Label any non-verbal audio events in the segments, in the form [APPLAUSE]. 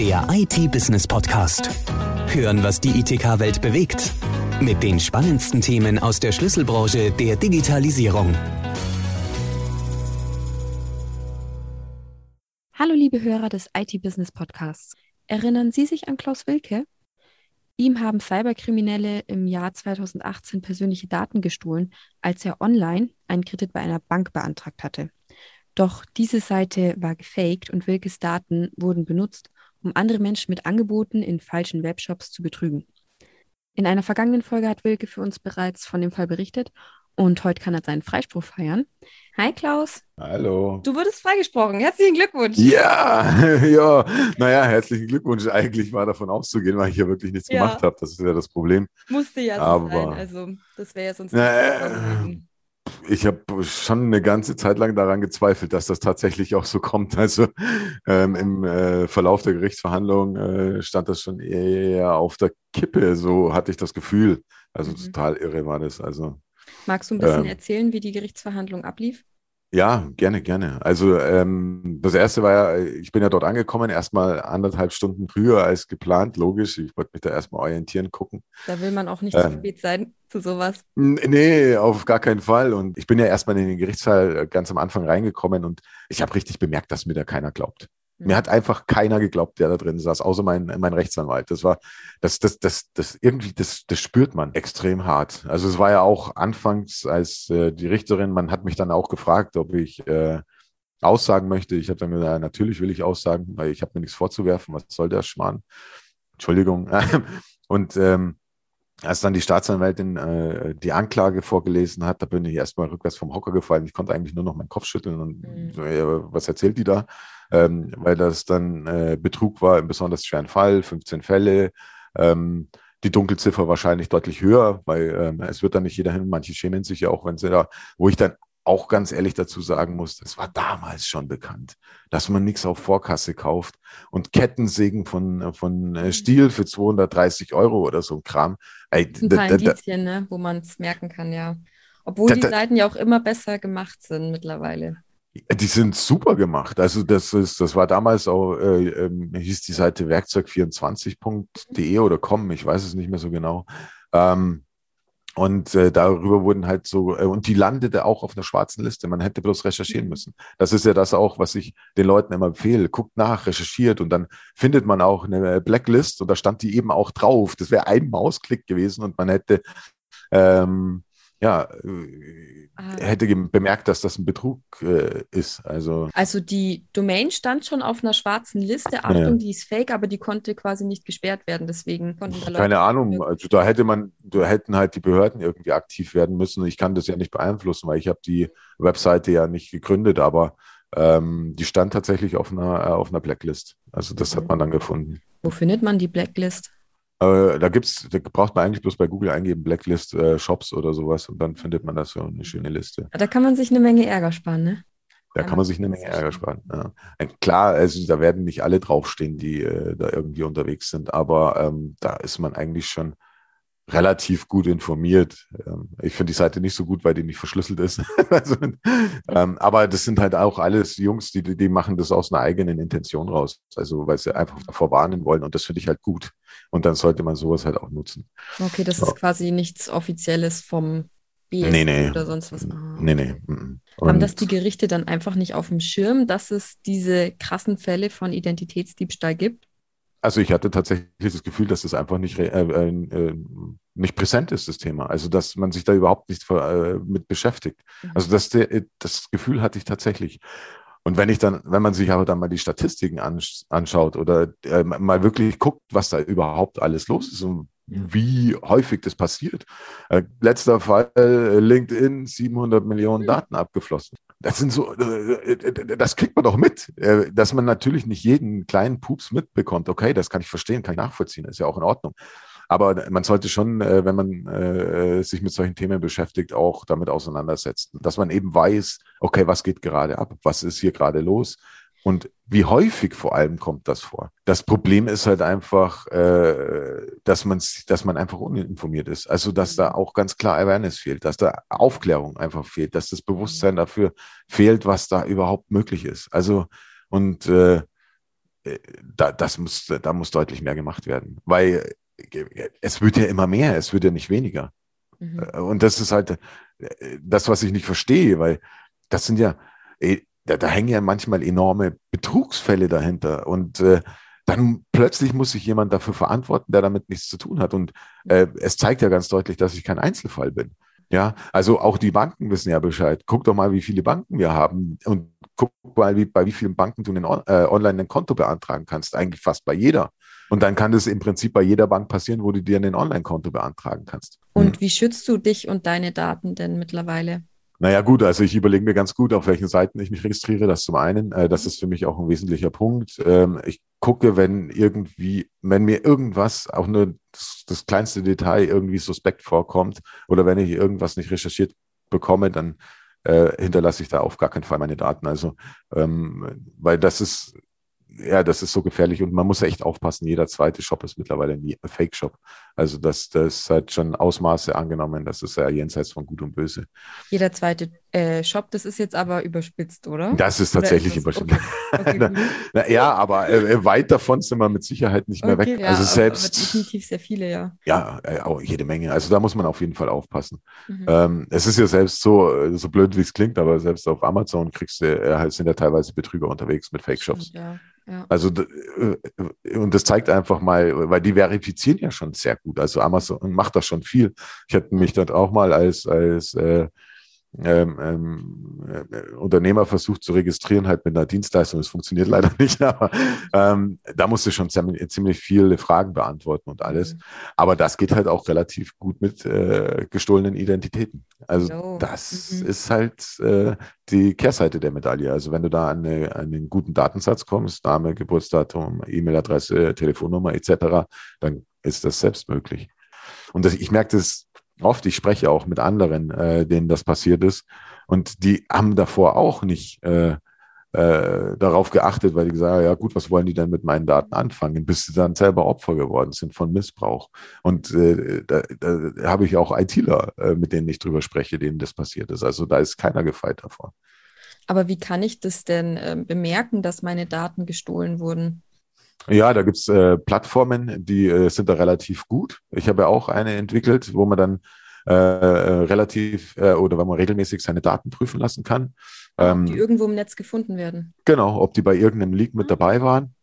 Der IT-Business-Podcast. Hören, was die ITK-Welt bewegt. Mit den spannendsten Themen aus der Schlüsselbranche der Digitalisierung. Hallo liebe Hörer des IT-Business-Podcasts. Erinnern Sie sich an Klaus Wilke? Ihm haben Cyberkriminelle im Jahr 2018 persönliche Daten gestohlen, als er online einen Kredit bei einer Bank beantragt hatte. Doch diese Seite war gefaked und Wilkes Daten wurden benutzt, um andere Menschen mit Angeboten in falschen Webshops zu betrügen. In einer vergangenen Folge hat Wilke für uns bereits von dem Fall berichtet und heute kann er seinen Freispruch feiern. Hi Klaus. Hallo. Du wurdest freigesprochen. Herzlichen Glückwunsch. Ja, [LAUGHS] ja. Naja, herzlichen Glückwunsch. Eigentlich war davon auszugehen, weil ich ja wirklich nichts ja. gemacht habe. Das ist ja das Problem. Musste ja so Aber, sein. Also, das wäre ja sonst nicht ich habe schon eine ganze Zeit lang daran gezweifelt, dass das tatsächlich auch so kommt. Also ähm, im äh, Verlauf der Gerichtsverhandlung äh, stand das schon eher auf der Kippe, so hatte ich das Gefühl. Also mhm. total irre war das. Also, Magst du ein bisschen ähm, erzählen, wie die Gerichtsverhandlung ablief? Ja, gerne, gerne. Also ähm, das erste war ja, ich bin ja dort angekommen, erstmal anderthalb Stunden früher als geplant, logisch. Ich wollte mich da erstmal orientieren, gucken. Da will man auch nicht ähm, zu spät sein zu sowas. Nee, auf gar keinen Fall. Und ich bin ja erstmal in den Gerichtssaal ganz am Anfang reingekommen und ich habe richtig bemerkt, dass mir da keiner glaubt. Mir hat einfach keiner geglaubt, der da drin saß, außer mein, mein Rechtsanwalt. Das war, das, das, das, das irgendwie, das, das spürt man extrem hart. Also es war ja auch anfangs als äh, die Richterin, man hat mich dann auch gefragt, ob ich äh, aussagen möchte. Ich habe dann gesagt, natürlich will ich aussagen, weil ich habe mir nichts vorzuwerfen. Was soll der Schmarrn? Entschuldigung. [LAUGHS] Und ähm, als dann die Staatsanwältin äh, die Anklage vorgelesen hat, da bin ich erstmal rückwärts vom Hocker gefallen. Ich konnte eigentlich nur noch meinen Kopf schütteln und mhm. so, ja, was erzählt die da? Ähm, weil das dann äh, Betrug war im besonders schweren Fall, 15 Fälle. Ähm, die Dunkelziffer wahrscheinlich deutlich höher, weil ähm, es wird dann nicht jeder hin. Manche schämen sich ja auch, wenn sie da, wo ich dann auch ganz ehrlich dazu sagen muss, das war damals schon bekannt, dass man nichts auf Vorkasse kauft und Kettensägen von, von äh, Stiel für 230 Euro oder so ein Kram. Ey, ein paar Indizien, ne, wo man es merken kann, ja. Obwohl die Seiten ja auch immer besser gemacht sind mittlerweile. Die sind super gemacht. Also das ist, das war damals auch, äh, äh, hieß die Seite werkzeug24.de oder com, ich weiß es nicht mehr so genau. Ähm, und äh, darüber wurden halt so, äh, und die landete auch auf einer schwarzen Liste. Man hätte bloß recherchieren mhm. müssen. Das ist ja das auch, was ich den Leuten immer empfehle. Guckt nach, recherchiert und dann findet man auch eine Blacklist und da stand die eben auch drauf. Das wäre ein Mausklick gewesen und man hätte ähm, ja, äh, ah. hätte bemerkt, dass das ein Betrug äh, ist. Also, also die Domain stand schon auf einer schwarzen Liste. Achtung, ja. die ist fake, aber die konnte quasi nicht gesperrt werden. Deswegen konnten da Keine Ahnung. Also da hätte man, da hätten halt die Behörden irgendwie aktiv werden müssen. Ich kann das ja nicht beeinflussen, weil ich habe die Webseite ja nicht gegründet, aber ähm, die stand tatsächlich auf einer, äh, auf einer Blacklist. Also das mhm. hat man dann gefunden. Wo findet man die Blacklist? Äh, da gibt's, da braucht man eigentlich bloß bei Google eingeben, Blacklist äh, Shops oder sowas und dann findet man das so eine schöne Liste. Da kann man sich eine Menge Ärger sparen, ne? Da kann man sich eine Menge Ärger sparen. Ja. Klar, also da werden nicht alle draufstehen, die äh, da irgendwie unterwegs sind, aber ähm, da ist man eigentlich schon relativ gut informiert. Ähm, ich finde die Seite nicht so gut, weil die nicht verschlüsselt ist. [LAUGHS] also, ähm, aber das sind halt auch alles Jungs, die, die machen das aus einer eigenen Intention raus. Also weil sie einfach davor warnen wollen und das finde ich halt gut. Und dann sollte man sowas halt auch nutzen. Okay, das ja. ist quasi nichts Offizielles vom BSI nee, nee. oder sonst was. Ah, nee, nee. Und Haben das die Gerichte dann einfach nicht auf dem Schirm, dass es diese krassen Fälle von Identitätsdiebstahl gibt? Also ich hatte tatsächlich das Gefühl, dass das einfach nicht, äh, äh, äh, nicht präsent ist, das Thema. Also dass man sich da überhaupt nicht äh, mit beschäftigt. Mhm. Also das, das Gefühl hatte ich tatsächlich. Und wenn ich dann, wenn man sich aber dann mal die Statistiken anschaut oder äh, mal wirklich guckt, was da überhaupt alles los ist und wie häufig das passiert. Äh, letzter Fall, äh, LinkedIn, 700 Millionen Daten abgeflossen. Das sind so, äh, äh, das kriegt man doch mit, äh, dass man natürlich nicht jeden kleinen Pups mitbekommt. Okay, das kann ich verstehen, kann ich nachvollziehen, ist ja auch in Ordnung. Aber man sollte schon, wenn man sich mit solchen Themen beschäftigt, auch damit auseinandersetzen, dass man eben weiß, okay, was geht gerade ab, was ist hier gerade los, und wie häufig vor allem kommt das vor? Das Problem ist halt einfach, äh, dass man dass man einfach uninformiert ist. Also dass da auch ganz klar Awareness fehlt, dass da Aufklärung einfach fehlt, dass das Bewusstsein dafür fehlt, was da überhaupt möglich ist. Also und äh, da, das muss, da muss deutlich mehr gemacht werden, weil es wird ja immer mehr, es wird ja nicht weniger. Mhm. Und das ist halt das, was ich nicht verstehe, weil das sind ja, da, da hängen ja manchmal enorme Betrugsfälle dahinter und äh, dann plötzlich muss sich jemand dafür verantworten, der damit nichts zu tun hat. Und äh, es zeigt ja ganz deutlich, dass ich kein Einzelfall bin. Ja, also auch die Banken wissen ja Bescheid. Guck doch mal, wie viele Banken wir haben und guck mal, wie, bei wie vielen Banken du einen, äh, online ein Konto beantragen kannst. Eigentlich fast bei jeder. Und dann kann das im Prinzip bei jeder Bank passieren, wo du dir ein Online-Konto beantragen kannst. Und hm. wie schützt du dich und deine Daten denn mittlerweile? Naja, gut, also ich überlege mir ganz gut, auf welchen Seiten ich mich registriere. Das zum einen. Äh, das ist für mich auch ein wesentlicher Punkt. Ähm, ich gucke, wenn irgendwie, wenn mir irgendwas, auch nur das, das, kleinste Detail irgendwie suspekt vorkommt oder wenn ich irgendwas nicht recherchiert bekomme, dann äh, hinterlasse ich da auf gar keinen Fall meine Daten. Also, ähm, weil das ist ja, das ist so gefährlich und man muss echt aufpassen. Jeder zweite Shop ist mittlerweile ein Fake-Shop. Also das, das hat schon Ausmaße angenommen. Das ist ja jenseits von Gut und Böse. Jeder zweite äh, Shop, das ist jetzt aber überspitzt, oder? Das ist tatsächlich ist überspitzt. Okay. Okay, [LAUGHS] ja, aber äh, weit davon sind wir mit Sicherheit nicht mehr okay, weg. Ja, also selbst. Aber definitiv sehr viele, ja. Ja, äh, auch jede Menge. Also da muss man auf jeden Fall aufpassen. Mhm. Ähm, es ist ja selbst so, so blöd wie es klingt, aber selbst auf Amazon kriegst du, äh, sind ja teilweise Betrüger unterwegs mit Fake-Shops. Ja. Also, äh, und das zeigt einfach mal, weil die verifizieren ja schon sehr gut. Also Amazon macht das schon viel. Ich hätte mich dort auch mal als, als äh, ähm, ähm, äh, Unternehmer versucht zu registrieren, halt mit einer Dienstleistung. Das funktioniert [LAUGHS] leider nicht, aber ähm, da musst du schon ziemlich viele Fragen beantworten und alles. Mhm. Aber das geht halt auch relativ gut mit äh, gestohlenen Identitäten. Also oh. das mhm. ist halt äh, die Kehrseite der Medaille. Also wenn du da an, eine, an einen guten Datensatz kommst, Name, Geburtsdatum, E-Mail-Adresse, Telefonnummer etc., dann ist das selbst möglich. Und das, ich merke das oft, ich spreche auch mit anderen, äh, denen das passiert ist. Und die haben davor auch nicht äh, äh, darauf geachtet, weil die gesagt haben, ja gut, was wollen die denn mit meinen Daten anfangen, bis sie dann selber Opfer geworden sind von Missbrauch. Und äh, da, da habe ich auch ITler, äh, mit denen ich drüber spreche, denen das passiert ist. Also da ist keiner gefeit davor. Aber wie kann ich das denn äh, bemerken, dass meine Daten gestohlen wurden? Ja, da gibt's äh, Plattformen, die äh, sind da relativ gut. Ich habe ja auch eine entwickelt, wo man dann äh, äh relativ äh, oder wenn man regelmäßig seine Daten prüfen lassen kann. Ähm, die irgendwo im Netz gefunden werden. Genau, ob die bei irgendeinem Leak mit ah. dabei waren.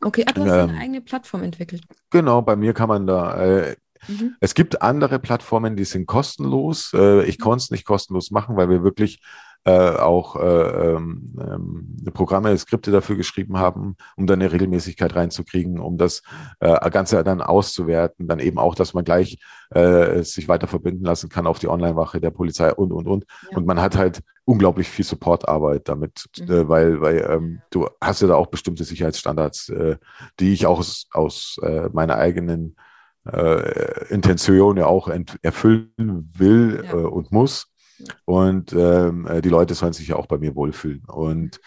Okay, ah, du hast ähm, eine eigene Plattform entwickelt. Genau, bei mir kann man da. Äh, mhm. Es gibt andere Plattformen, die sind kostenlos. Ich konnte es nicht kostenlos machen, weil wir wirklich auch äh, ähm, ähm, Programme, Skripte dafür geschrieben haben, um dann eine Regelmäßigkeit reinzukriegen, um das äh, Ganze dann auszuwerten, dann eben auch, dass man gleich äh, sich weiter verbinden lassen kann auf die Online-Wache der Polizei und, und, und. Ja. Und man hat halt unglaublich viel Supportarbeit damit, mhm. äh, weil, weil ähm, du hast ja da auch bestimmte Sicherheitsstandards, äh, die ich auch aus, aus äh, meiner eigenen äh, Intention ja auch erfüllen will ja. äh, und muss. Und ähm, äh, die Leute sollen sich ja auch bei mir wohlfühlen. Und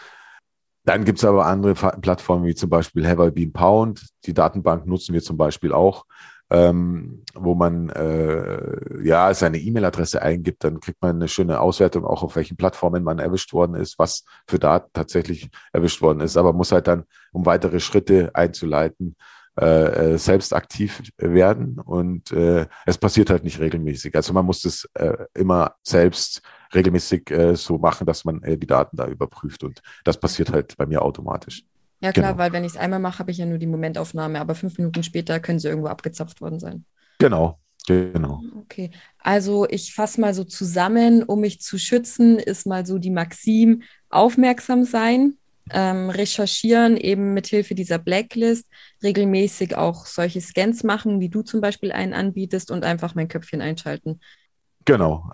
dann gibt es aber andere Plattformen wie zum Beispiel Have I Been Pound. Die Datenbank nutzen wir zum Beispiel auch, ähm, wo man äh, ja seine E-Mail-Adresse eingibt, dann kriegt man eine schöne Auswertung, auch auf welchen Plattformen man erwischt worden ist, was für Daten tatsächlich erwischt worden ist. Aber muss halt dann, um weitere Schritte einzuleiten, äh, äh, selbst aktiv werden und äh, es passiert halt nicht regelmäßig. Also man muss das äh, immer selbst regelmäßig äh, so machen, dass man äh, die Daten da überprüft und das passiert halt bei mir automatisch. Ja klar, genau. weil wenn ich es einmal mache, habe ich ja nur die Momentaufnahme, aber fünf Minuten später können sie irgendwo abgezapft worden sein. Genau, Genau. Okay, also ich fasse mal so zusammen, um mich zu schützen, ist mal so die Maxim, aufmerksam sein, ähm, recherchieren, eben mit Hilfe dieser Blacklist, regelmäßig auch solche Scans machen, wie du zum Beispiel einen anbietest und einfach mein Köpfchen einschalten. Genau.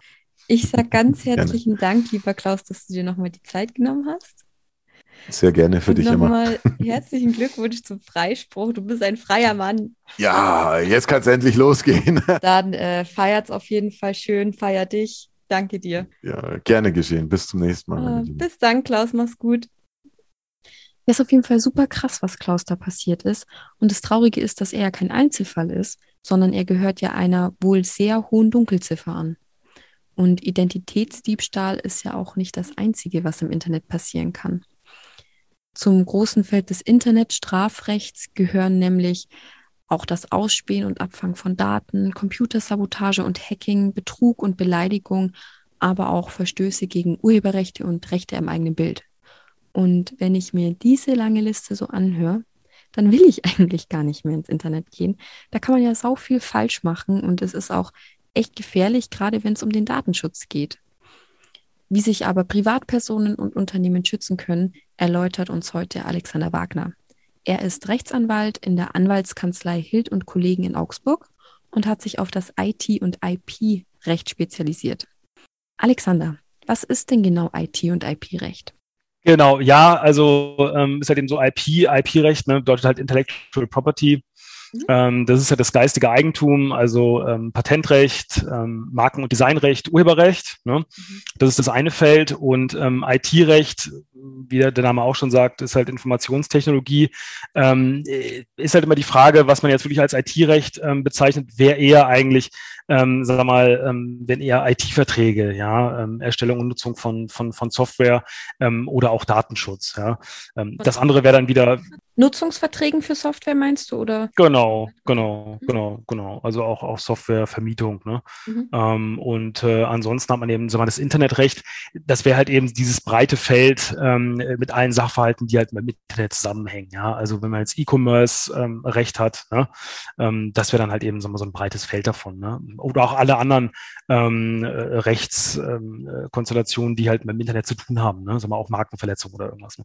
Ich sage ganz herzlichen Dank, lieber Klaus, dass du dir nochmal die Zeit genommen hast. Sehr gerne für und dich immer. Nochmal [LAUGHS] herzlichen Glückwunsch zum Freispruch. Du bist ein freier Mann. Ja, jetzt kann es endlich losgehen. [LAUGHS] Dann äh, feiert's auf jeden Fall schön, feier dich. Danke dir. Ja, gerne geschehen. Bis zum nächsten Mal. Äh, bis dann, Klaus. Mach's gut. Ja, ist auf jeden Fall super krass, was Klaus da passiert ist. Und das Traurige ist, dass er ja kein Einzelfall ist, sondern er gehört ja einer wohl sehr hohen Dunkelziffer an. Und Identitätsdiebstahl ist ja auch nicht das Einzige, was im Internet passieren kann. Zum großen Feld des Internetstrafrechts gehören nämlich auch das Ausspähen und Abfangen von Daten, Computersabotage und Hacking, Betrug und Beleidigung, aber auch Verstöße gegen Urheberrechte und Rechte am eigenen Bild. Und wenn ich mir diese lange Liste so anhöre, dann will ich [LAUGHS] eigentlich gar nicht mehr ins Internet gehen. Da kann man ja sau viel falsch machen und es ist auch echt gefährlich, gerade wenn es um den Datenschutz geht. Wie sich aber Privatpersonen und Unternehmen schützen können, erläutert uns heute Alexander Wagner. Er ist Rechtsanwalt in der Anwaltskanzlei Hild und Kollegen in Augsburg und hat sich auf das IT- und IP-Recht spezialisiert. Alexander, was ist denn genau IT- und IP-Recht? Genau, ja, also ähm, ist halt eben so IP, IP-Recht, ne, bedeutet halt Intellectual Property. Mhm. Ähm, das ist ja das geistige Eigentum, also ähm, Patentrecht, ähm, Marken- und Designrecht, Urheberrecht. Ne? Mhm. Das ist das eine Feld. Und IT-Recht, wie der Name auch schon sagt, ist halt Informationstechnologie. Ähm, ist halt immer die Frage, was man jetzt wirklich als IT-Recht bezeichnet, wer eher eigentlich ähm, sagen wir mal, ähm, wenn eher IT-Verträge, ja, ähm, Erstellung und Nutzung von, von, von Software ähm, oder auch Datenschutz, ja. Ähm, das andere wäre dann wieder. Nutzungsverträgen für Software meinst du, oder? Genau, genau, mhm. genau, genau. Also auch, auch Softwarevermietung, ne? Mhm. Ähm, und äh, ansonsten hat man eben, wir mal, das Internetrecht, das wäre halt eben dieses breite Feld ähm, mit allen Sachverhalten, die halt mit Internet zusammenhängen, ja. Also wenn man jetzt E-Commerce-Recht ähm, hat, ne? ähm, das wäre dann halt eben sagen wir, so ein breites Feld davon, ne? oder auch alle anderen ähm, äh, Rechtskonstellationen, ähm, die halt mit dem Internet zu tun haben, ne? Sagen wir auch Markenverletzung oder irgendwas. Ne?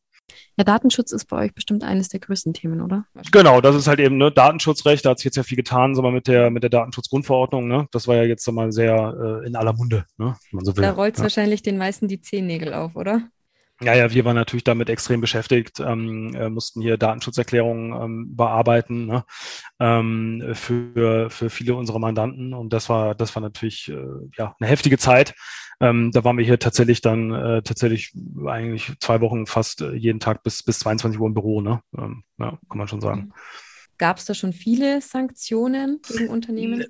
Ja, Datenschutz ist bei euch bestimmt eines der größten Themen, oder? Genau, das ist halt eben ne, Datenschutzrecht, da hat sich jetzt ja viel getan, sagen wir, mit der, mit der Datenschutzgrundverordnung, ne? Das war ja jetzt wir, mal sehr äh, in aller Munde, ne? man so will. Da rollt es ja. wahrscheinlich den meisten die Zehennägel auf, oder? Ja, ja, wir waren natürlich damit extrem beschäftigt, ähm, äh, mussten hier Datenschutzerklärungen ähm, bearbeiten ne? ähm, für, für viele unserer Mandanten und das war, das war natürlich äh, ja, eine heftige Zeit. Ähm, da waren wir hier tatsächlich dann äh, tatsächlich eigentlich zwei Wochen fast äh, jeden Tag bis, bis 22 Uhr im Büro, ne? Ähm, ja, kann man schon sagen. Gab es da schon viele Sanktionen gegen Unternehmen?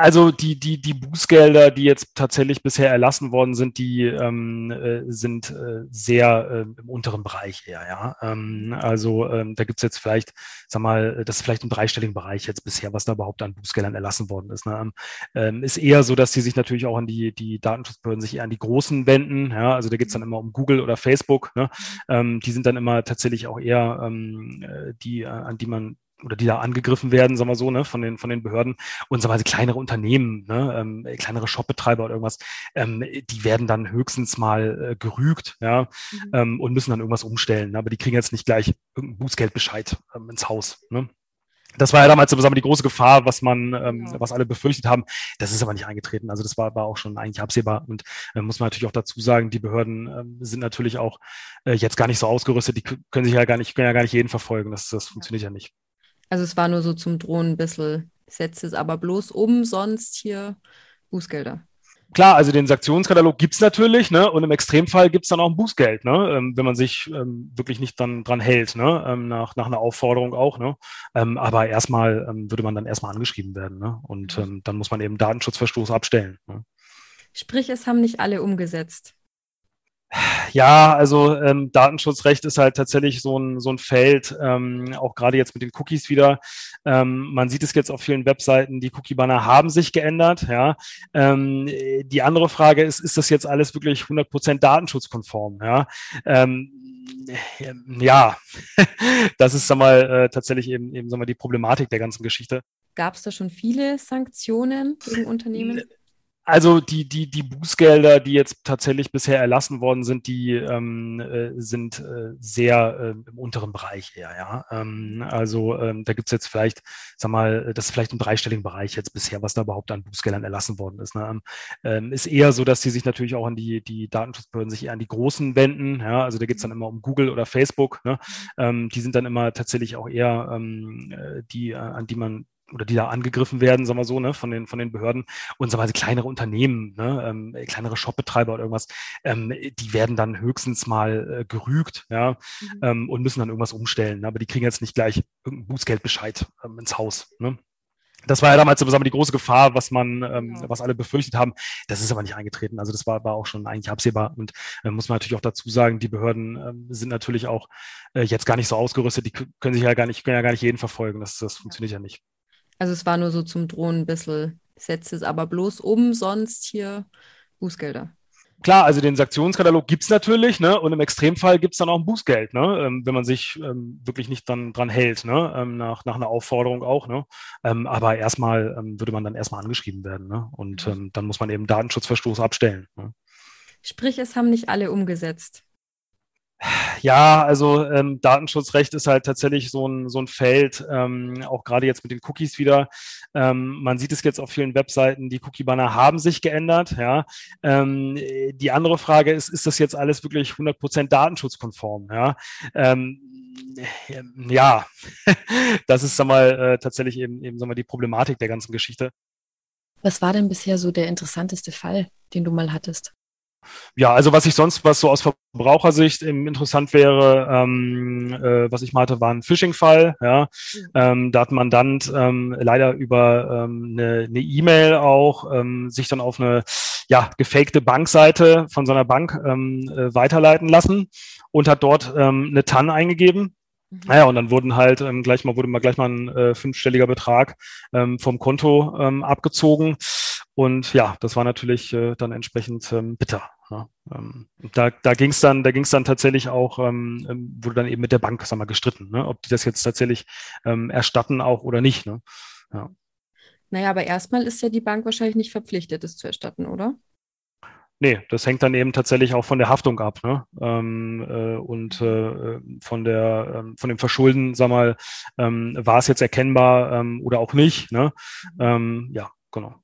Also die, die, die Bußgelder, die jetzt tatsächlich bisher erlassen worden sind, die ähm, äh, sind äh, sehr äh, im unteren Bereich eher, ja. Ähm, also ähm, da gibt's jetzt vielleicht, sag mal, das ist vielleicht im dreistelligen Bereich jetzt bisher, was da überhaupt an Bußgeldern erlassen worden ist. Ne? Ähm, ist eher so, dass die sich natürlich auch an die, die Datenschutzbehörden sich eher an die Großen wenden. Ja? Also da geht's dann immer um Google oder Facebook. Ne? Ähm, die sind dann immer tatsächlich auch eher ähm, äh, die, äh, an die man oder die da angegriffen werden, sagen wir so, ne, von den, von den Behörden und so weiter, kleinere Unternehmen, ne, ähm, kleinere Shopbetreiber oder irgendwas, ähm, die werden dann höchstens mal äh, gerügt, ja, mhm. ähm, und müssen dann irgendwas umstellen. Aber die kriegen jetzt nicht gleich irgendeinen Bußgeldbescheid ähm, ins Haus. Ne? Das war ja damals sagen die große Gefahr, was man, ähm, ja. was alle befürchtet haben. Das ist aber nicht eingetreten. Also das war, war auch schon eigentlich absehbar. Und äh, muss man natürlich auch dazu sagen, die Behörden äh, sind natürlich auch äh, jetzt gar nicht so ausgerüstet. Die können sich ja gar nicht, können ja gar nicht jeden verfolgen. Das, das funktioniert ja nicht. Also es war nur so zum Drohen ein bisschen, setzt es aber bloß um, sonst hier Bußgelder. Klar, also den Sanktionskatalog gibt's natürlich, ne? Und im Extremfall gibt's dann auch ein Bußgeld, ne? Ähm, wenn man sich ähm, wirklich nicht dann dran hält, ne? Ähm, nach, nach einer Aufforderung auch, ne? Ähm, aber erstmal ähm, würde man dann erstmal angeschrieben werden, ne? Und ähm, dann muss man eben Datenschutzverstoß abstellen. Ne? Sprich, es haben nicht alle umgesetzt. Ja, also ähm, Datenschutzrecht ist halt tatsächlich so ein, so ein Feld, ähm, auch gerade jetzt mit den Cookies wieder. Ähm, man sieht es jetzt auf vielen Webseiten, die Cookie-Banner haben sich geändert. Ja. Ähm, die andere Frage ist, ist das jetzt alles wirklich 100% datenschutzkonform? Ja. Ähm, ja, [LAUGHS] das ist sag mal, äh, tatsächlich eben, eben sag mal, die Problematik der ganzen Geschichte. Gab es da schon viele Sanktionen gegen Unternehmen? Also die, die, die Bußgelder, die jetzt tatsächlich bisher erlassen worden sind, die ähm, äh, sind äh, sehr äh, im unteren Bereich eher, ja. Ähm, also ähm, da gibt's jetzt vielleicht, sag mal, das ist vielleicht im dreistelligen Bereich jetzt bisher, was da überhaupt an Bußgeldern erlassen worden ist. Ne? Ähm, ist eher so, dass die sich natürlich auch an die, die Datenschutzbehörden sich eher an die Großen wenden, ja. Also da geht's dann immer um Google oder Facebook, ne? Ähm, die sind dann immer tatsächlich auch eher ähm, äh, die, äh, an die man oder die da angegriffen werden, sagen wir so, ne, von den, von den Behörden und so weiter, kleinere Unternehmen, ne, ähm, kleinere Shopbetreiber oder irgendwas, ähm, die werden dann höchstens mal äh, gerügt, ja, mhm. ähm, und müssen dann irgendwas umstellen. Aber die kriegen jetzt nicht gleich irgendeinen Bußgeldbescheid ähm, ins Haus. Ne? Das war ja damals zusammen die große Gefahr, was man, ähm, Ja. was alle befürchtet haben. Das ist aber nicht eingetreten. Also das war, war auch schon eigentlich absehbar. Und äh, muss man natürlich auch dazu sagen, die Behörden ähm, sind natürlich auch äh, jetzt gar nicht so ausgerüstet. Die können sich ja gar nicht, können ja gar nicht jeden verfolgen. Das, das funktioniert ja nicht. Also es war nur so zum Drohen ein bisschen, setzt es aber bloß um, sonst hier Bußgelder. Klar, also den Sanktionskatalog gibt's natürlich, ne? Und im Extremfall gibt's dann auch ein Bußgeld, ne? Ähm, wenn man sich ähm, wirklich nicht dann dran hält, ne? Ähm, nach, nach einer Aufforderung auch, ne? Ähm, aber erstmal ähm, würde man dann erstmal angeschrieben werden, ne? Und ähm, dann muss man eben Datenschutzverstoß abstellen. Ne? Sprich, es haben nicht alle umgesetzt. Ja, also ähm, Datenschutzrecht ist halt tatsächlich so ein, so ein Feld, ähm, auch gerade jetzt mit den Cookies wieder. Ähm, man sieht es jetzt auf vielen Webseiten, die Cookie-Banner haben sich geändert. Ja. Ähm, die andere Frage ist, ist das jetzt alles wirklich 100% datenschutzkonform? Ja. Ähm, ja, [LAUGHS] das ist sag mal, äh, tatsächlich eben, eben sag mal, die Problematik der ganzen Geschichte. Was war denn bisher so der interessanteste Fall, den du mal hattest? Ja, also was ich sonst, was so aus Verbrauchersicht interessant wäre, ähm, äh, was ich mal hatte, war ein Phishing-Fall. Ja, ähm, da hat Mandant ähm, leider über ähm, eine E-Mail auch ähm, sich dann auf eine ja gefakte Bankseite von seiner Bank ähm, äh, weiterleiten lassen und hat dort ähm, eine TAN eingegeben. Naja, und dann wurden halt ähm, gleich mal, wurde mal gleich mal ein äh, fünfstelliger Betrag ähm, vom Konto ähm, abgezogen. Und ja, das war natürlich äh, dann entsprechend ähm, bitter. Ja. Ähm, da da ging es dann, da dann tatsächlich auch, ähm, ähm, wurde dann eben mit der Bank, sag mal, gestritten, ne? ob die das jetzt tatsächlich ähm, erstatten auch oder nicht. Ne? Naja, aber erstmal ist ja die Bank wahrscheinlich nicht verpflichtet, es zu erstatten, oder? Nee, das hängt dann eben tatsächlich auch von der Haftung ab, ne? Ähm, äh, und äh, von der ähm, von dem Verschulden, sag mal, ähm, war es jetzt erkennbar ähm, oder auch nicht, ne? Ähm, ja, genau.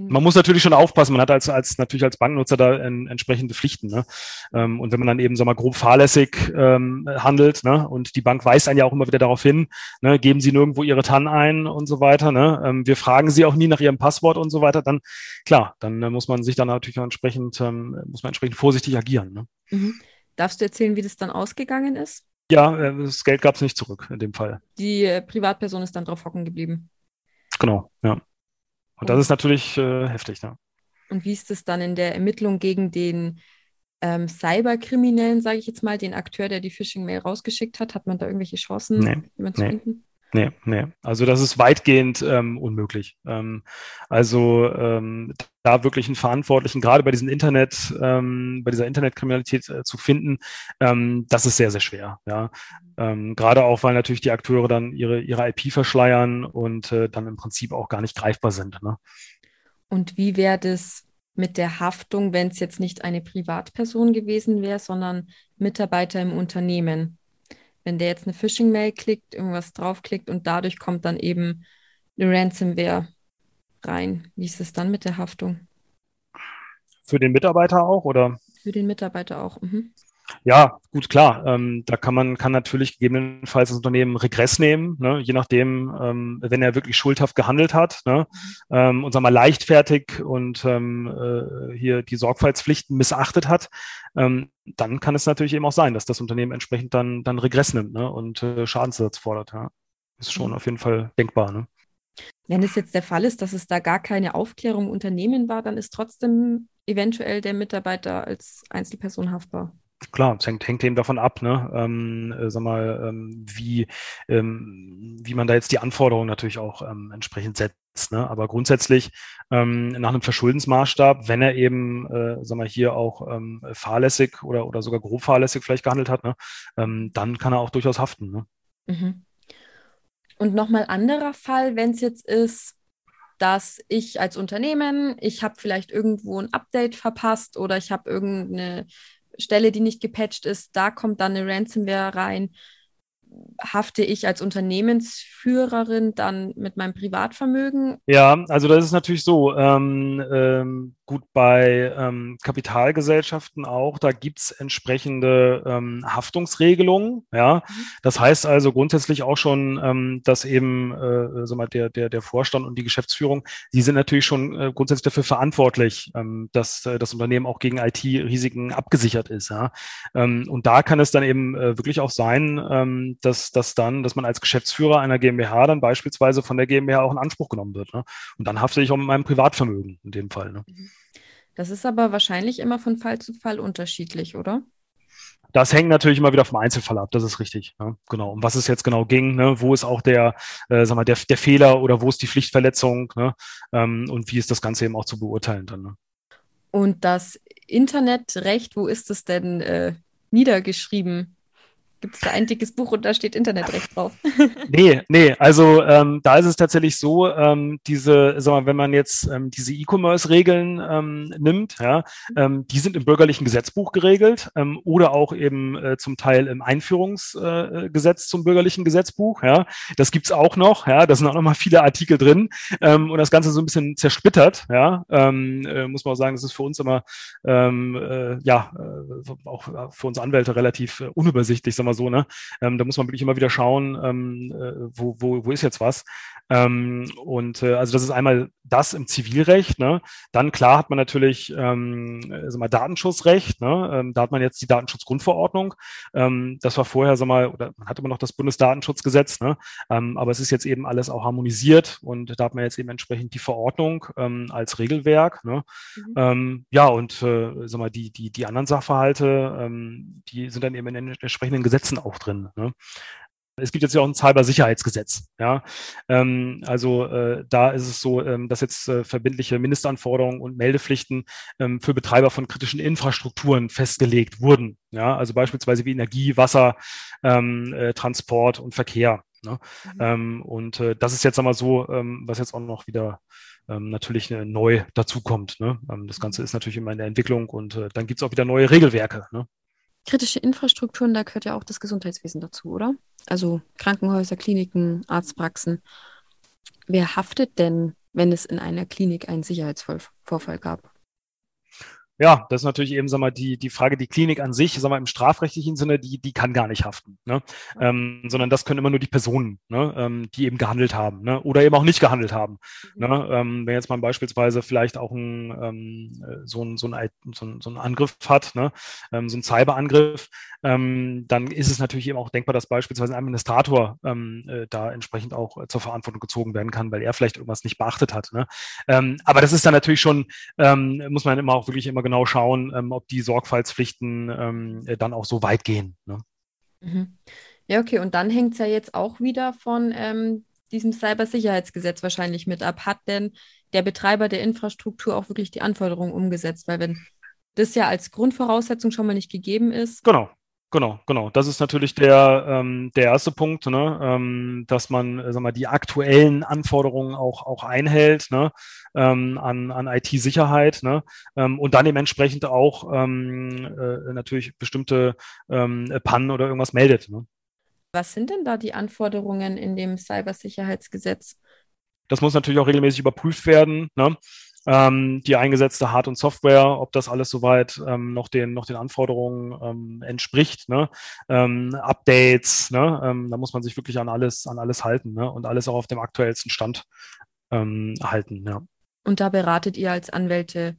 Man muss natürlich schon aufpassen, man hat als, als natürlich als Banknutzer da en, entsprechende Pflichten. Ne? Ähm, und wenn man dann eben sag mal, grob fahrlässig ähm, handelt, ne? und die Bank weist einen ja auch immer wieder darauf hin, ne? geben Sie nirgendwo Ihre TAN ein und so weiter. Ne? Ähm, wir fragen Sie auch nie nach Ihrem Passwort und so weiter, dann klar, dann äh, muss man sich dann natürlich auch entsprechend, ähm, muss man entsprechend vorsichtig agieren. Ne? Mhm. Darfst du erzählen, wie das dann ausgegangen ist? Ja, äh, das Geld gab es nicht zurück in dem Fall. Die äh, Privatperson ist dann drauf hocken geblieben. Genau, ja. Und das ist natürlich äh, heftig, ne? Und wie ist es dann in der Ermittlung gegen den ähm, Cyberkriminellen, sage ich jetzt mal, den Akteur, der die Phishing-Mail rausgeschickt hat? Hat man da irgendwelche Chancen, Nee, jemanden zu nee. finden? Nee, nee. Also das ist weitgehend ähm, unmöglich. Ähm, also ähm, da wirklich einen Verantwortlichen, gerade bei diesen Internet, ähm, bei dieser Internetkriminalität äh, zu finden, ähm, das ist sehr, sehr schwer. Ja, ähm, gerade auch, weil natürlich die Akteure dann ihre ihre IP verschleiern und äh, dann im Prinzip auch gar nicht greifbar sind. Ne? Und wie wäre das mit der Haftung, wenn es jetzt nicht eine Privatperson gewesen wäre, sondern Mitarbeiter im Unternehmen? Wenn der jetzt eine Phishing-Mail klickt, irgendwas draufklickt und dadurch kommt dann eben eine Ransomware rein. Wie ist es dann mit der Haftung? Für den Mitarbeiter auch oder? Für den Mitarbeiter auch. Mhm. Ja, gut, klar. Ähm, da kann man kann natürlich gegebenenfalls das Unternehmen Regress nehmen, ne? je nachdem, ähm, wenn er wirklich schuldhaft gehandelt hat ne? ähm, und sagen wir mal leichtfertig und ähm, äh, hier die Sorgfaltspflichten missachtet hat, ähm, dann kann es natürlich eben auch sein, dass das Unternehmen entsprechend dann dann Regress nimmt ne? und äh, Schadensersatz fordert. Ja. Ist schon Mhm. auf jeden Fall denkbar. Ne? Wenn es jetzt der Fall ist, dass es da gar keine Aufklärung im Unternehmen war, dann ist trotzdem eventuell der Mitarbeiter als Einzelperson haftbar. Klar, es hängt, hängt eben davon ab, ne, ähm, äh, sag mal, ähm, wie, ähm, wie man da jetzt die Anforderungen natürlich auch ähm, entsprechend setzt. Ne? Aber grundsätzlich ähm, nach einem Verschuldensmaßstab, wenn er eben, äh, sag mal, hier auch ähm, fahrlässig oder, oder sogar grob fahrlässig vielleicht gehandelt hat, ne, ähm, dann kann er auch durchaus haften. Ne? Mhm. Und nochmal anderer Fall, wenn es jetzt ist, dass ich als Unternehmen, ich habe vielleicht irgendwo ein Update verpasst oder ich habe irgendeine Stelle, die nicht gepatcht ist, da kommt dann eine Ransomware rein. Hafte ich als Unternehmensführerin dann mit meinem Privatvermögen? Ja, also das ist natürlich so. Ähm, ähm, Gut, bei ähm, Kapitalgesellschaften auch, da gibt's entsprechende ähm, Haftungsregelungen. Ja, mhm. das heißt also grundsätzlich auch schon, ähm, dass eben äh, sag mal, der, der, der Vorstand und die Geschäftsführung, die sind natürlich schon äh, grundsätzlich dafür verantwortlich, ähm, dass äh, das Unternehmen auch gegen IT-Risiken abgesichert ist. Ja? Ähm, und da kann es dann eben äh, wirklich auch sein, ähm, dass, dass dann, dass man als Geschäftsführer einer GmbH dann beispielsweise von der GmbH auch in Anspruch genommen wird. Ne? Und dann hafte ich auch mit meinem Privatvermögen in dem Fall. Ne? Mhm. Das ist aber wahrscheinlich immer von Fall zu Fall unterschiedlich, oder? Das hängt natürlich immer wieder vom Einzelfall ab, das ist richtig. Ne? Genau. Um was es jetzt genau ging, ne? wo ist auch der, äh, sag mal, der, der Fehler oder wo ist die Pflichtverletzung ne? ähm, und wie ist das Ganze eben auch zu beurteilen dann. Ne? Und das Internetrecht, wo ist es denn äh, niedergeschrieben? Gibt es da ein dickes Buch und da steht Internetrecht drauf? [LAUGHS] nee, nee, also ähm, da ist es tatsächlich so, ähm, diese, sag mal, wenn man jetzt ähm, diese E-Commerce-Regeln ähm, nimmt, ja, ähm, die sind im bürgerlichen Gesetzbuch geregelt ähm, oder auch eben äh, zum Teil im Einführungsgesetz äh, zum bürgerlichen Gesetzbuch. Ja. Das gibt's auch noch, ja, da sind auch noch mal viele Artikel drin und das Ganze so ein bisschen zersplittert, ja, äh, muss man auch sagen, das ist für uns immer äh, ja, äh, auch für uns Anwälte relativ äh, unübersichtlich, mal so, ne? Ähm, da muss man wirklich immer wieder schauen, ähm, äh, wo, wo, wo ist jetzt was. Ähm, und äh, also das ist einmal das im Zivilrecht. Ne? Dann klar hat man natürlich ähm, sag mal, Datenschutzrecht. Ne? Ähm, da hat man jetzt die Datenschutzgrundverordnung. Ähm, das war vorher, sag mal, oder man hatte immer noch das Bundesdatenschutzgesetz, ne? ähm, aber es ist jetzt eben alles auch harmonisiert und da hat man jetzt eben entsprechend die Verordnung ähm, als Regelwerk. Ne? Mhm. Ähm, ja, und äh, sag mal, die, die, die anderen Sachverhalte, ähm, die sind dann eben in den entsprechenden Gesetzen auch drin. Ne? Es gibt jetzt ja auch ein Cybersicherheitsgesetz. Ja, ähm, also äh, da ist es so, ähm, dass jetzt äh, verbindliche Mindestanforderungen und Meldepflichten ähm, für Betreiber von kritischen Infrastrukturen festgelegt wurden. Ja, also beispielsweise wie Energie, Wasser, ähm, äh, Transport und Verkehr. Ne? Mhm. Ähm, und äh, das ist jetzt einmal so, ähm, was jetzt auch noch wieder natürlich äh, neu dazukommt. Ne? Das Ganze mhm. ist natürlich immer in der Entwicklung und äh, dann gibt es auch wieder neue Regelwerke. Ne? Kritische Infrastrukturen, da gehört ja auch das Gesundheitswesen dazu, oder? Also Krankenhäuser, Kliniken, Arztpraxen. Wer haftet denn, wenn es in einer Klinik einen Sicherheitsvorfall gab? Ja, das ist natürlich eben, sag mal, die, die Frage, die Klinik an sich, sag mal, im strafrechtlichen Sinne, die, die kann gar nicht haften, ne? Ähm, sondern das können immer nur die Personen, ne? ähm, die eben gehandelt haben, ne? oder eben auch nicht gehandelt haben. Mhm. Ne? Ähm, wenn jetzt man beispielsweise vielleicht auch ein, ähm, so, ein, so, ein, so, ein, so ein Angriff hat, ne? ähm, so ein Cyberangriff, ähm, dann ist es natürlich eben auch denkbar, dass beispielsweise ein Administrator äh, da entsprechend auch äh, zur Verantwortung gezogen werden kann, weil er vielleicht irgendwas nicht beachtet hat. Ne? Aber das ist dann natürlich schon, muss man immer auch wirklich immer genau schauen, ähm, ob die Sorgfaltspflichten ähm, äh, dann auch so weit gehen. Ne? Mhm. Ja, okay, und dann hängt es ja jetzt auch wieder von ähm, diesem Cybersicherheitsgesetz wahrscheinlich mit ab. Hat denn der Betreiber der Infrastruktur auch wirklich die Anforderungen umgesetzt? Weil wenn das ja als Grundvoraussetzung schon mal nicht gegeben ist. Genau. Genau, genau. Das ist natürlich der, ähm, der erste Punkt, ne? ähm, dass man äh, sag mal, die aktuellen Anforderungen auch, auch einhält ne? ähm, an, an IT-Sicherheit ne? ähm, und dann dementsprechend auch ähm, äh, natürlich bestimmte ähm, Pannen oder irgendwas meldet. Ne? Was sind denn da die Anforderungen in dem Cybersicherheitsgesetz? Das muss natürlich auch regelmäßig überprüft werden. Ne? Ähm, die eingesetzte Hard- und Software, ob das alles soweit ähm, noch, den, noch den Anforderungen ähm, entspricht. Ne? Ähm, Updates, ne? ähm, da muss man sich wirklich an alles, an alles halten ne? und alles auch auf dem aktuellsten Stand ähm, halten. Ja. Und da beratet ihr als Anwälte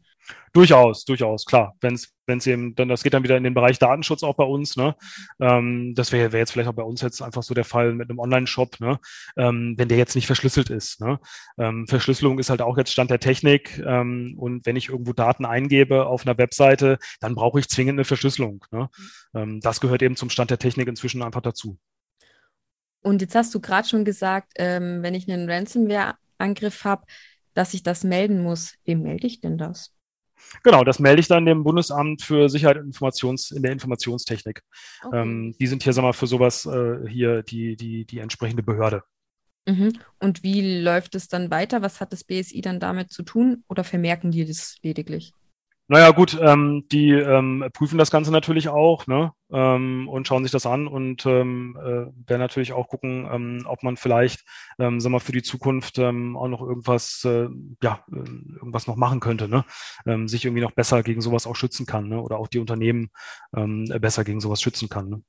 Durchaus, durchaus, klar. Wenn es eben, dann das geht dann wieder in den Bereich Datenschutz auch bei uns. Ne? Ähm, das wäre wär jetzt vielleicht auch bei uns jetzt einfach so der Fall mit einem Online-Shop, ne? ähm, wenn der jetzt nicht verschlüsselt ist. Ne? Ähm, Verschlüsselung ist halt auch jetzt Stand der Technik. Ähm, und wenn ich irgendwo Daten eingebe auf einer Webseite, dann brauche ich zwingend eine Verschlüsselung. Ne? Ähm, das gehört eben zum Stand der Technik inzwischen einfach dazu. Und jetzt hast du gerade schon gesagt, ähm, wenn ich einen Ransomware-Angriff habe, dass ich das melden muss. Wem melde ich denn das? Genau, das melde ich dann dem Bundesamt für Sicherheit und Informations in der Informationstechnik. Okay. Ähm, die sind hier, sag mal, für sowas äh, hier die, die, die entsprechende Behörde. Mhm. Und wie läuft es dann weiter? Was hat das BSI dann damit zu tun oder vermerken die das lediglich? Naja, gut, ähm, die ähm, prüfen das Ganze natürlich auch, ne? Ähm, und schauen sich das an und ähm, äh, werden natürlich auch gucken, ähm, ob man vielleicht, ähm, sagen wir, für die Zukunft ähm, auch noch irgendwas, äh, ja, äh, irgendwas noch machen könnte, ne? Ähm, sich irgendwie noch besser gegen sowas auch schützen kann, ne? Oder auch die Unternehmen ähm, besser gegen sowas schützen kann. Ne?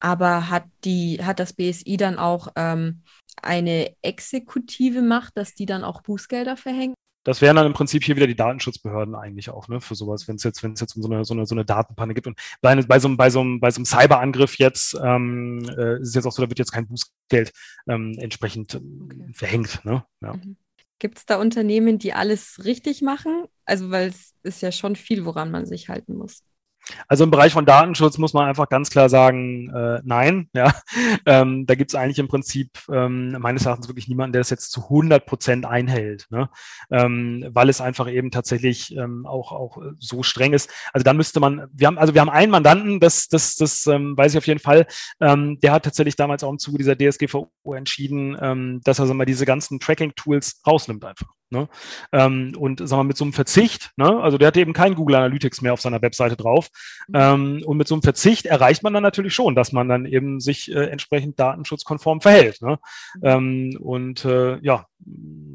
Aber hat die, hat das BSI dann auch ähm, eine exekutive Macht, dass die dann auch Bußgelder verhängen? Das wären dann im Prinzip hier wieder die Datenschutzbehörden eigentlich auch, ne, für sowas, wenn es jetzt, wenn es jetzt um so eine, so eine, so eine Datenpanne gibt. Und bei, bei, so, einem, bei, so, einem, bei so einem Cyberangriff jetzt ähm, äh, ist es jetzt auch so, da wird jetzt kein Bußgeld ähm, entsprechend ähm, okay. verhängt. Ne? Ja. Mhm. Gibt es da Unternehmen, die alles richtig machen? Also, weil es ist ja schon viel, woran man sich halten muss. Also im Bereich von Datenschutz muss man einfach ganz klar sagen, äh, nein. [LAUGHS] Ja. Ähm, da gibt es eigentlich im Prinzip ähm, meines Erachtens wirklich niemanden, der das jetzt zu 100 Prozent einhält, ne? ähm, weil es einfach eben tatsächlich ähm, auch, auch so streng ist. Also da müsste man, wir haben, also wir haben einen Mandanten, das, das, das ähm, weiß ich auf jeden Fall, ähm, der hat tatsächlich damals auch im Zuge dieser DSGVO entschieden, ähm, dass er so mal diese ganzen Tracking-Tools rausnimmt einfach. Ne? Ähm, und sagen wir mit so einem Verzicht, ne? also der hat eben kein Google Analytics mehr auf seiner Webseite drauf. Mhm. Ähm, und mit so einem Verzicht erreicht man dann natürlich schon, dass man dann eben sich äh, entsprechend datenschutzkonform verhält. Ne? Mhm. Ähm, und äh, ja,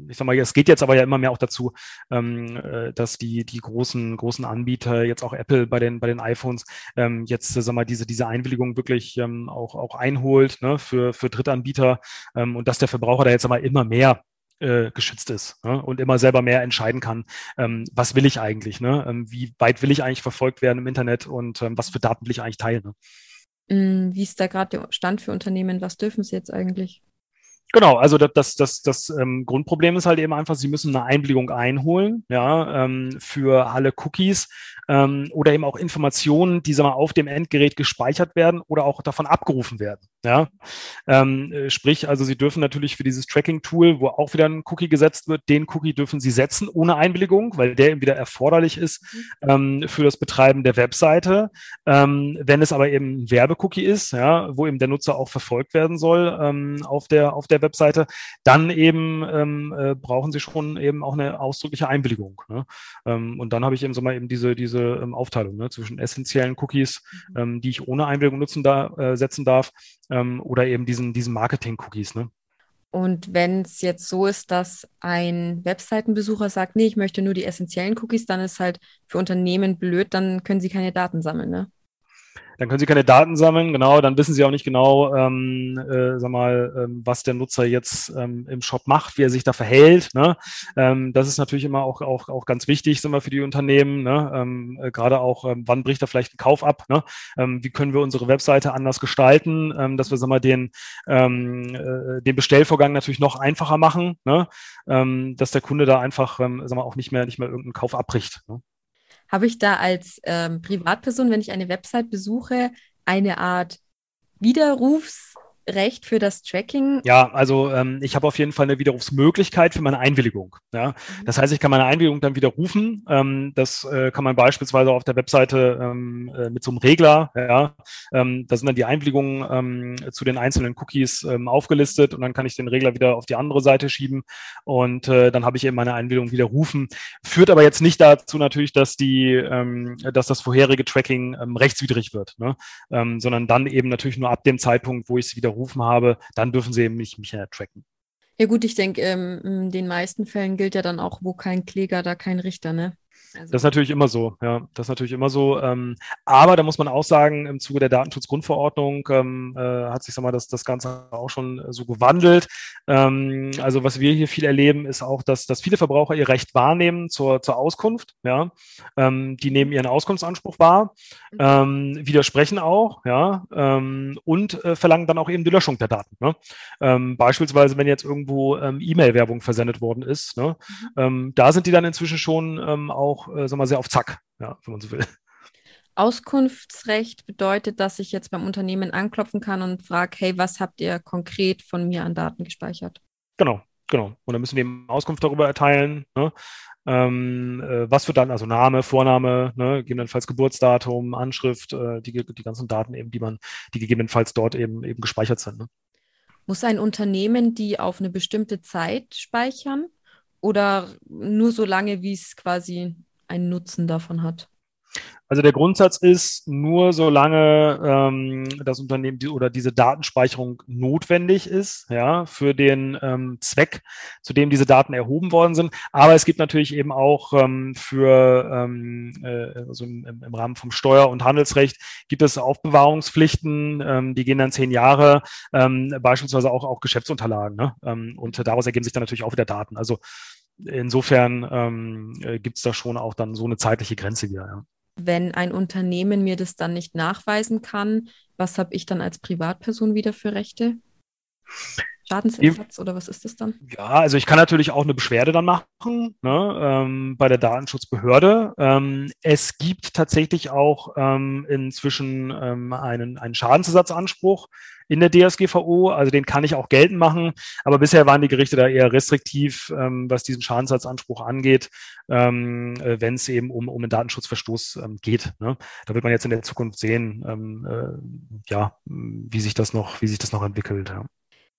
ich sag mal, es geht jetzt aber ja immer mehr auch dazu, ähm, äh, dass die, die großen, großen Anbieter, jetzt auch Apple bei den, bei den iPhones, ähm, jetzt, äh, sag mal, diese, diese Einwilligung wirklich ähm, auch, auch einholt ne, für, für Drittanbieter und dass der Verbraucher da jetzt aber immer mehr äh, geschützt ist ne? und immer selber mehr entscheiden kann, ähm, was will ich eigentlich, ne? Ähm, wie weit will ich eigentlich verfolgt werden im Internet und ähm, was für Daten will ich eigentlich teilen. Ne? Mm, wie ist da gerade der Stand für Unternehmen? Was dürfen sie jetzt eigentlich? Genau, also das, das, das, das ähm, Grundproblem ist halt eben einfach, Sie müssen eine Einwilligung einholen, ja, ähm, für alle Cookies ähm, oder eben auch Informationen, die sagen wir, auf dem Endgerät gespeichert werden oder auch davon abgerufen werden. Ja, ähm, äh, sprich, also Sie dürfen natürlich für dieses Tracking-Tool, wo auch wieder ein Cookie gesetzt wird, den Cookie dürfen Sie setzen ohne Einwilligung, weil der eben wieder erforderlich ist mhm. ähm, für das Betreiben der Webseite. Ähm, wenn es aber eben ein Werbecookie ist, ja, wo eben der Nutzer auch verfolgt werden soll ähm, auf der auf der Webseite, dann eben ähm, äh, brauchen Sie schon eben auch eine ausdrückliche Einwilligung. Ne? Und dann habe ich eben so mal eben diese diese ähm, Aufteilung ne, zwischen essentiellen Cookies, mhm. ähm, die ich ohne Einwilligung nutzen da, äh, setzen darf ähm, oder eben diesen, diesen Marketing-Cookies. Ne? Und wenn es jetzt so ist, dass ein Webseitenbesucher sagt, nee, ich möchte nur die essentiellen Cookies, dann ist halt für Unternehmen blöd, dann können sie keine Daten sammeln, ne? Dann können Sie keine Daten sammeln, genau. Dann wissen Sie auch nicht genau, ähm, äh, sag mal, ähm, was der Nutzer jetzt ähm, im Shop macht, wie er sich da verhält. Ne? Ähm, das ist natürlich immer auch, auch, auch ganz wichtig, sind wir für die Unternehmen. Ne? Ähm, äh, Gerade auch, ähm, wann bricht da vielleicht ein Kauf ab? Ne? Ähm, wie können wir unsere Webseite anders gestalten, ähm, dass wir sag mal, den, ähm, äh, den Bestellvorgang natürlich noch einfacher machen, ne? ähm, dass der Kunde da einfach ähm, sag mal, auch nicht mehr, nicht mehr irgendeinen Kauf abbricht. Ne? Habe ich da als ähm, Privatperson, wenn ich eine Website besuche, eine Art Widerrufs- Recht für das Tracking? Ja, also ähm, ich habe auf jeden Fall eine Widerrufsmöglichkeit für meine Einwilligung. Ja? Mhm. Das heißt, ich kann meine Einwilligung dann widerrufen. Ähm, das äh, kann man beispielsweise auf der Webseite ähm, äh, mit so einem Regler, ja, ähm, da sind dann die Einwilligungen ähm, zu den einzelnen Cookies ähm, aufgelistet und dann kann ich den Regler wieder auf die andere Seite schieben und äh, dann habe ich eben meine Einwilligung widerrufen. Führt aber jetzt nicht dazu natürlich, dass die, dass das vorherige Tracking rechtswidrig wird, ne? sondern dann eben natürlich nur ab dem Zeitpunkt, wo ich es wieder widerrufen habe, dann dürfen sie eben nicht mich mehr tracken. Ja gut, ich denke, ähm, in den meisten Fällen gilt ja dann auch, wo kein Kläger, da kein Richter, ne? Also das ist natürlich immer so, ja, das ist natürlich immer so. Ähm, aber da muss man auch sagen, im Zuge der Datenschutzgrundverordnung ähm, äh, hat sich sag mal, das, das Ganze auch schon so gewandelt. Ähm, also was wir hier viel erleben, ist auch, dass, dass viele Verbraucher ihr Recht wahrnehmen zur, zur Auskunft. Ja, ähm, die nehmen ihren Auskunftsanspruch wahr, mhm. ähm, widersprechen auch, ja, ähm, und äh, verlangen dann auch eben die Löschung der Daten. Ne? Beispielsweise, wenn jetzt irgendwo E-Mail-Werbung versendet worden ist, ne? Mhm. Da sind die dann inzwischen schon ähm, auch äh, sag mal, sehr auf Zack, ja, wenn man so will. Auskunftsrecht bedeutet, dass ich jetzt beim Unternehmen anklopfen kann und frage, hey, was habt ihr konkret von mir an Daten gespeichert? Genau, genau. Und dann müssen wir eben Auskunft darüber erteilen. Ne? Ähm, äh, was wird dann, also Name, Vorname, ne, gegebenenfalls Geburtsdatum, Anschrift, äh, die, die ganzen Daten eben, die man, die gegebenenfalls dort eben eben gespeichert sind. Ne? Muss ein Unternehmen die auf eine bestimmte Zeit speichern oder nur so lange, wie es quasi einen Nutzen davon hat? Also der Grundsatz ist, nur solange ähm, das Unternehmen die, oder diese Datenspeicherung notwendig ist, ja, für den ähm, Zweck, zu dem diese Daten erhoben worden sind. Aber es gibt natürlich eben auch ähm, für, ähm, äh, also im, im, Rahmen vom Steuer- und Handelsrecht gibt es Aufbewahrungspflichten, ähm, die gehen dann zehn Jahre, ähm, beispielsweise auch, auch Geschäftsunterlagen. Ne? Ähm, und daraus ergeben sich dann natürlich auch wieder Daten. Also insofern ähm, äh, gibt es da schon auch dann so eine zeitliche Grenze wieder. Ja wenn ein Unternehmen mir das dann nicht nachweisen kann, was habe ich dann als Privatperson wieder für Rechte? Schadensersatz oder was ist das dann? Ja, also ich kann natürlich auch eine Beschwerde dann machen ne, ähm, bei der Datenschutzbehörde. Ähm, es gibt tatsächlich auch ähm, inzwischen ähm, einen, einen Schadensersatzanspruch in der DSGVO, also den kann ich auch geltend machen, aber bisher waren die Gerichte da eher restriktiv, ähm, was diesen Schadensersatzanspruch angeht, ähm, äh, wenn es eben um, um einen Datenschutzverstoß geht. Ne? Da wird man jetzt in der Zukunft sehen, äh, ja, wie sich das noch, wie sich das noch entwickelt. Ja.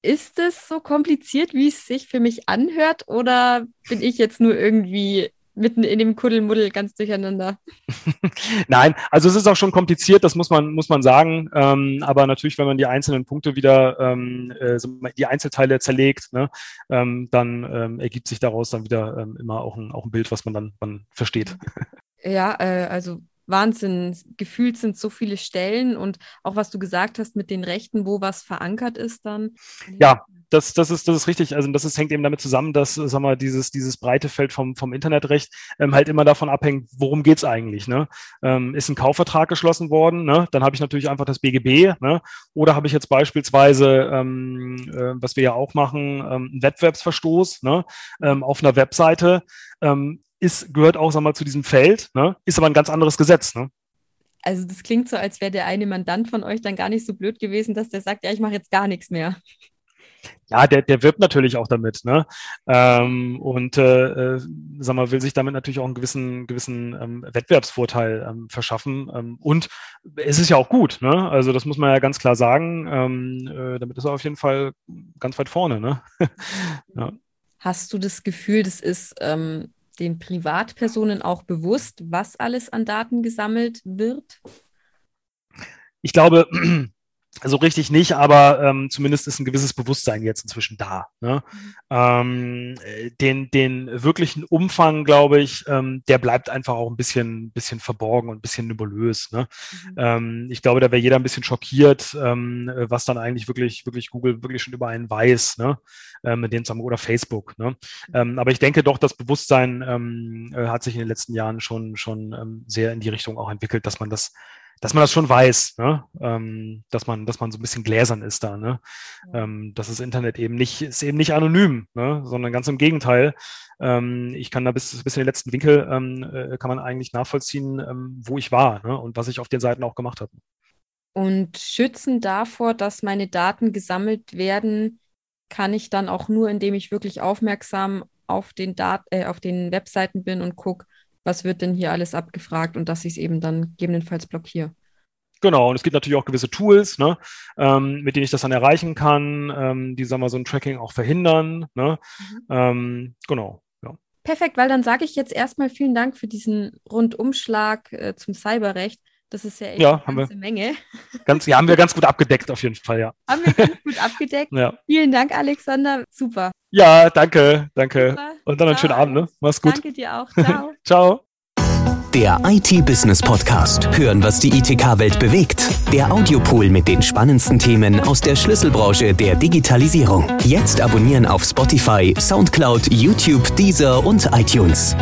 Ist es so kompliziert, wie es sich für mich anhört, oder bin ich jetzt nur irgendwie mitten in dem Kuddelmuddel ganz durcheinander. [LAUGHS] Nein, also es ist auch schon kompliziert, das muss man, muss man sagen. Ähm, aber natürlich, wenn man die einzelnen Punkte wieder, ähm, äh, die Einzelteile zerlegt, ne, ähm, dann ähm, ergibt sich daraus dann wieder ähm, immer auch ein, auch ein Bild, was man dann man versteht. [LAUGHS] Ja, äh, also Wahnsinn. Gefühlt sind so viele Stellen und auch was du gesagt hast mit den Rechten, wo was verankert ist dann. Ja, das, das, ist, das ist richtig. Also das ist, hängt eben damit zusammen, dass, sag mal, dieses, dieses breite Feld vom, vom Internetrecht ähm, halt immer davon abhängt, worum geht's eigentlich. Ne? Ähm, ist ein Kaufvertrag geschlossen worden, ne? dann habe ich natürlich einfach das BGB. Ne? Oder habe ich jetzt beispielsweise, ähm, äh, was wir ja auch machen, ähm, einen Wettbewerbsverstoß ne? ähm, auf einer Webseite. Ähm, ist, gehört auch sag mal, zu diesem Feld, ne? ist aber ein ganz anderes Gesetz. Ne? Also das klingt so, als wäre der eine Mandant von euch dann gar nicht so blöd gewesen, dass der sagt, ja, ich mache jetzt gar nichts mehr. Ja, der, der wirbt natürlich auch damit, ne? Ähm, und äh, äh, sag mal, will sich damit natürlich auch einen gewissen, gewissen ähm, Wettbewerbsvorteil ähm, verschaffen. Ähm, und es ist ja auch gut, ne? Also das muss man ja ganz klar sagen. Ähm, äh, damit ist er auf jeden Fall ganz weit vorne, ne? [LAUGHS] ja. Hast du das Gefühl, das ist ähm, den Privatpersonen auch bewusst, was alles an Daten gesammelt wird? Ich glaube, so richtig nicht, aber ähm, zumindest ist ein gewisses Bewusstsein jetzt inzwischen da. Ne? Mhm. Ähm, den, den wirklichen Umfang, glaube ich, ähm, der bleibt einfach auch ein bisschen, bisschen verborgen und ein bisschen nebulös. Ne? Mhm. Ähm, ich glaube, da wäre jeder ein bisschen schockiert, ähm, was dann eigentlich wirklich, wirklich Google wirklich schon über einen weiß, ne? ähm, mit denen oder Facebook. Ne? Ähm, aber ich denke doch, das Bewusstsein ähm, äh, hat sich in den letzten Jahren schon, schon ähm, sehr in die Richtung auch entwickelt, dass man das dass man das schon weiß, ne? ähm, dass man, dass man so ein bisschen gläsern ist da, ne? Ja. Ähm, dass das Internet eben nicht, ist eben nicht anonym, ne? sondern ganz im Gegenteil. Ähm, ich kann da bis, bis in den letzten Winkel ähm, äh, kann man eigentlich nachvollziehen, ähm, wo ich war ne? und was ich auf den Seiten auch gemacht habe. Und schützen davor, dass meine Daten gesammelt werden, kann ich dann auch nur, indem ich wirklich aufmerksam auf den, Dat äh, auf den Webseiten bin und gucke, was wird denn hier alles abgefragt und dass ich es eben dann gegebenenfalls blockiere. Genau, und es gibt natürlich auch gewisse Tools, ne, ähm, mit denen ich das dann erreichen kann, ähm, die, sagen wir, so ein Tracking auch verhindern. Ne? Mhm. Ähm, genau. Ja. Perfekt, weil dann sage ich jetzt erstmal vielen Dank für diesen Rundumschlag äh, zum Cyberrecht. Das ist ja echt ja, eine ganze wir, Menge. Ganz, ja, haben wir ganz gut abgedeckt auf jeden Fall, ja. Haben wir ganz gut abgedeckt. [LAUGHS] ja. Vielen Dank, Alexander. Super. Ja, danke, danke. Super. Und dann einen schönen Abend, ne? Mach's gut. Danke dir auch. Ciao. [LAUGHS] Ciao. Der IT-Business Podcast. Hören, was die ITK-Welt bewegt. Der Audiopool mit den spannendsten Themen aus der Schlüsselbranche der Digitalisierung. Jetzt abonnieren auf Spotify, Soundcloud, YouTube, Deezer und iTunes.